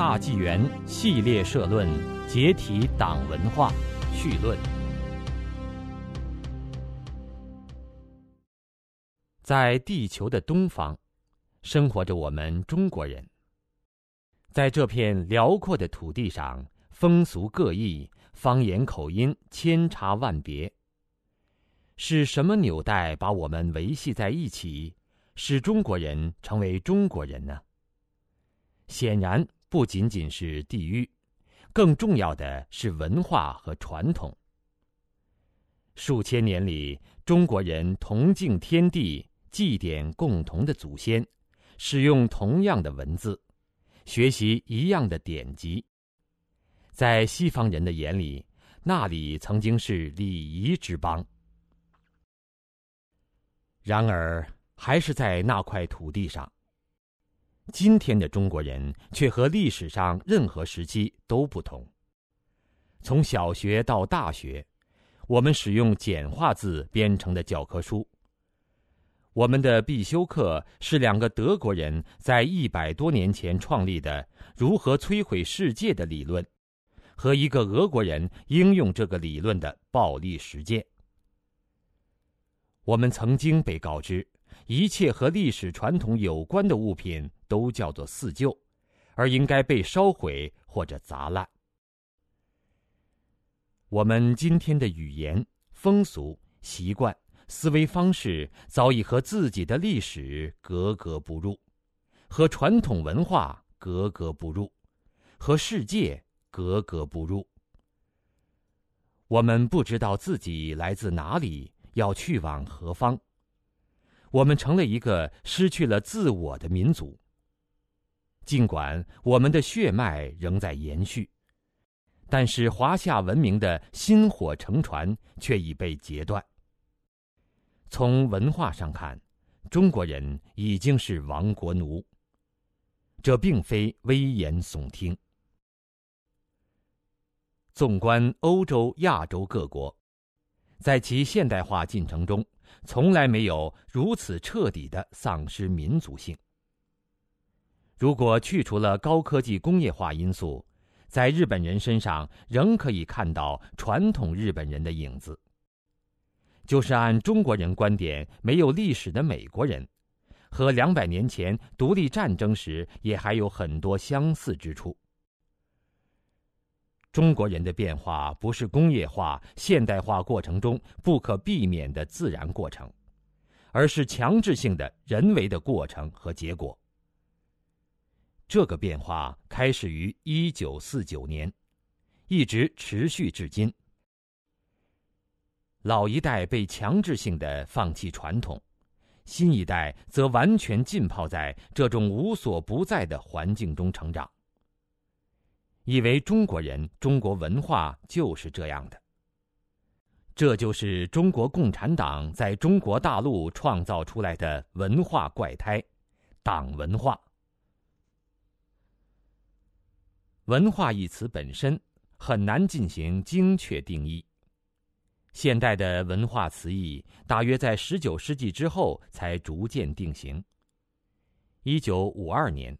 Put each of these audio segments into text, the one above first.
大纪元系列社论：解体党文化序论。在地球的东方，生活着我们中国人。在这片辽阔的土地上，风俗各异，方言口音千差万别。是什么纽带把我们维系在一起，使中国人成为中国人呢？显然不仅仅是地域，更重要的是文化和传统。数千年里，中国人同敬天地，祭奠共同的祖先，使用同样的文字，学习一样的典籍。在西方人的眼里，那里曾经是礼仪之邦。然而，还是在那块土地上。今天的中国人却和历史上任何时期都不同。从小学到大学，我们使用简化字编成的教科书。我们的必修课是两个德国人在一百多年前创立的如何摧毁世界的理论，和一个俄国人应用这个理论的暴力实践。我们曾经被告知，一切和历史传统有关的物品都叫做四旧，而应该被烧毁或者砸烂。我们今天的语言、风俗、习惯、思维方式早已和自己的历史格格不入，和传统文化格格不入，和世界格格不入。我们不知道自己来自哪里。要去往何方？我们成了一个失去了自我的民族。尽管我们的血脉仍在延续，但是华夏文明的薪火乘船却已被截断。从文化上看，中国人已经是亡国奴。这并非危言耸听。纵观欧洲、亚洲各国。在其现代化进程中，从来没有如此彻底的丧失民族性。如果去除了高科技工业化因素，在日本人身上仍可以看到传统日本人的影子。就是按中国人观点没有历史的美国人，和两百年前独立战争时也还有很多相似之处。中国人的变化不是工业化、现代化过程中不可避免的自然过程，而是强制性的人为的过程和结果。这个变化开始于一九四九年，一直持续至今。老一代被强制性的放弃传统，新一代则完全浸泡在这种无所不在的环境中成长。以为中国人、中国文化就是这样的，这就是中国共产党在中国大陆创造出来的文化怪胎——党文化。文化一词本身很难进行精确定义。现代的文化词义大约在十九世纪之后才逐渐定型。一九五二年。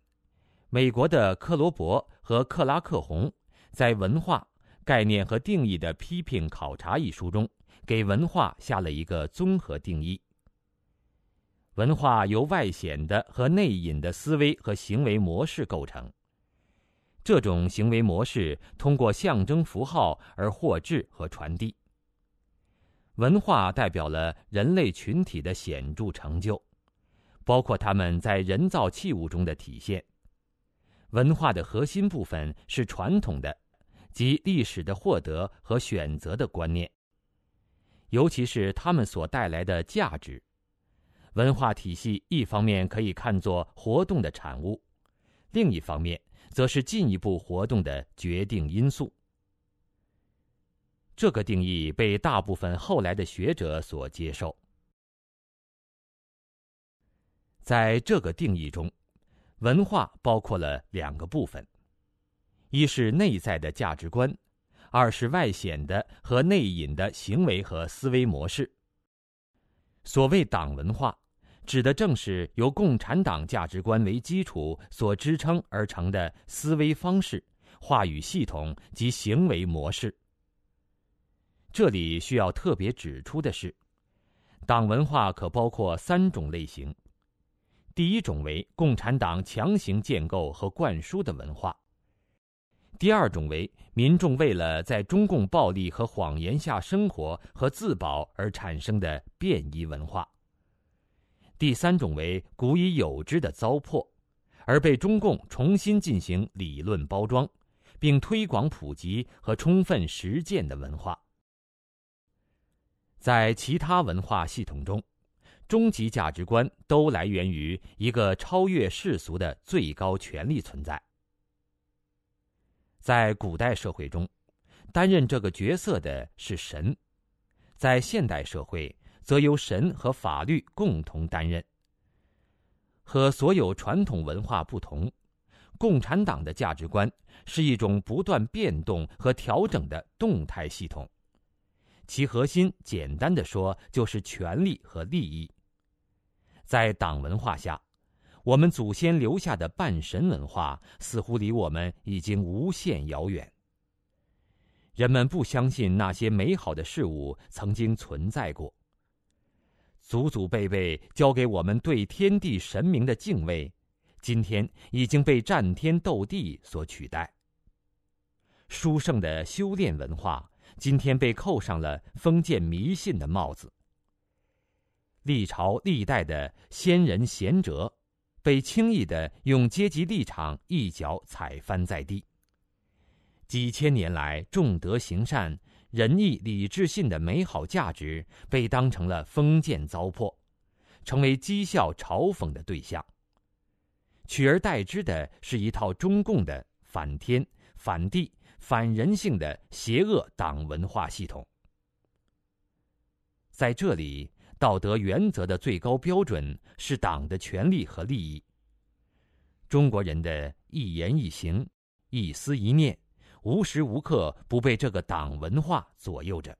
美国的克罗伯和克拉克洪在《文化概念和定义的批评考察》一书中，给文化下了一个综合定义：文化由外显的和内隐的思维和行为模式构成。这种行为模式通过象征符号而获致和传递。文化代表了人类群体的显著成就，包括他们在人造器物中的体现。文化的核心部分是传统的，即历史的获得和选择的观念，尤其是他们所带来的价值。文化体系一方面可以看作活动的产物，另一方面则是进一步活动的决定因素。这个定义被大部分后来的学者所接受。在这个定义中。文化包括了两个部分，一是内在的价值观，二是外显的和内隐的行为和思维模式。所谓党文化，指的正是由共产党价值观为基础所支撑而成的思维方式、话语系统及行为模式。这里需要特别指出的是，党文化可包括三种类型。第一种为共产党强行建构和灌输的文化；第二种为民众为了在中共暴力和谎言下生活和自保而产生的便衣文化；第三种为古已有之的糟粕，而被中共重新进行理论包装，并推广普及和充分实践的文化。在其他文化系统中，终极价值观都来源于一个超越世俗的最高权力存在。在古代社会中，担任这个角色的是神；在现代社会，则由神和法律共同担任。和所有传统文化不同，共产党的价值观是一种不断变动和调整的动态系统。其核心，简单的说，就是权力和利益。在党文化下，我们祖先留下的半神文化似乎离我们已经无限遥远。人们不相信那些美好的事物曾经存在过。祖祖辈辈教给我们对天地神明的敬畏，今天已经被战天斗地所取代。书圣的修炼文化。今天被扣上了封建迷信的帽子。历朝历代的先人贤哲，被轻易的用阶级立场一脚踩翻在地。几千年来，重德行善、仁义礼智信的美好价值，被当成了封建糟粕，成为讥笑嘲讽的对象。取而代之的是一套中共的反天反地。反人性的邪恶党文化系统，在这里，道德原则的最高标准是党的权利和利益。中国人的一言一行、一思一念，无时无刻不被这个党文化左右着。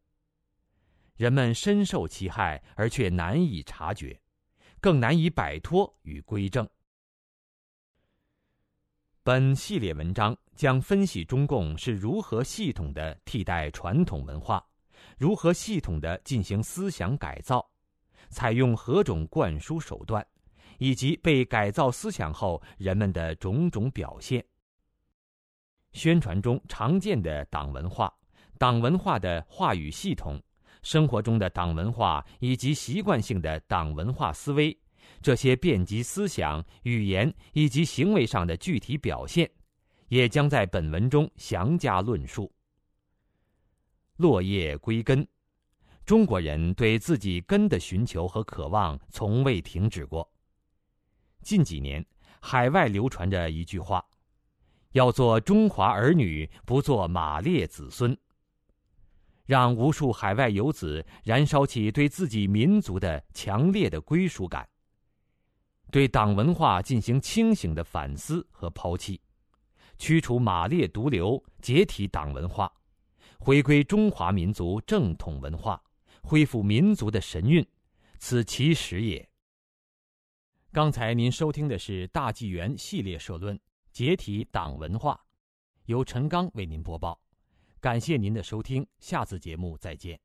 人们深受其害，而却难以察觉，更难以摆脱与归正。本系列文章将分析中共是如何系统的替代传统文化，如何系统的进行思想改造，采用何种灌输手段，以及被改造思想后人们的种种表现。宣传中常见的党文化、党文化的话语系统、生活中的党文化以及习惯性的党文化思维。这些遍及思想、语言以及行为上的具体表现，也将在本文中详加论述。落叶归根，中国人对自己根的寻求和渴望从未停止过。近几年，海外流传着一句话：“要做中华儿女，不做马列子孙。”让无数海外游子燃烧起对自己民族的强烈的归属感。对党文化进行清醒的反思和抛弃，驱除马列毒瘤，解体党文化，回归中华民族正统文化，恢复民族的神韵，此其实也。刚才您收听的是大纪元系列社论《解体党文化》，由陈刚为您播报，感谢您的收听，下次节目再见。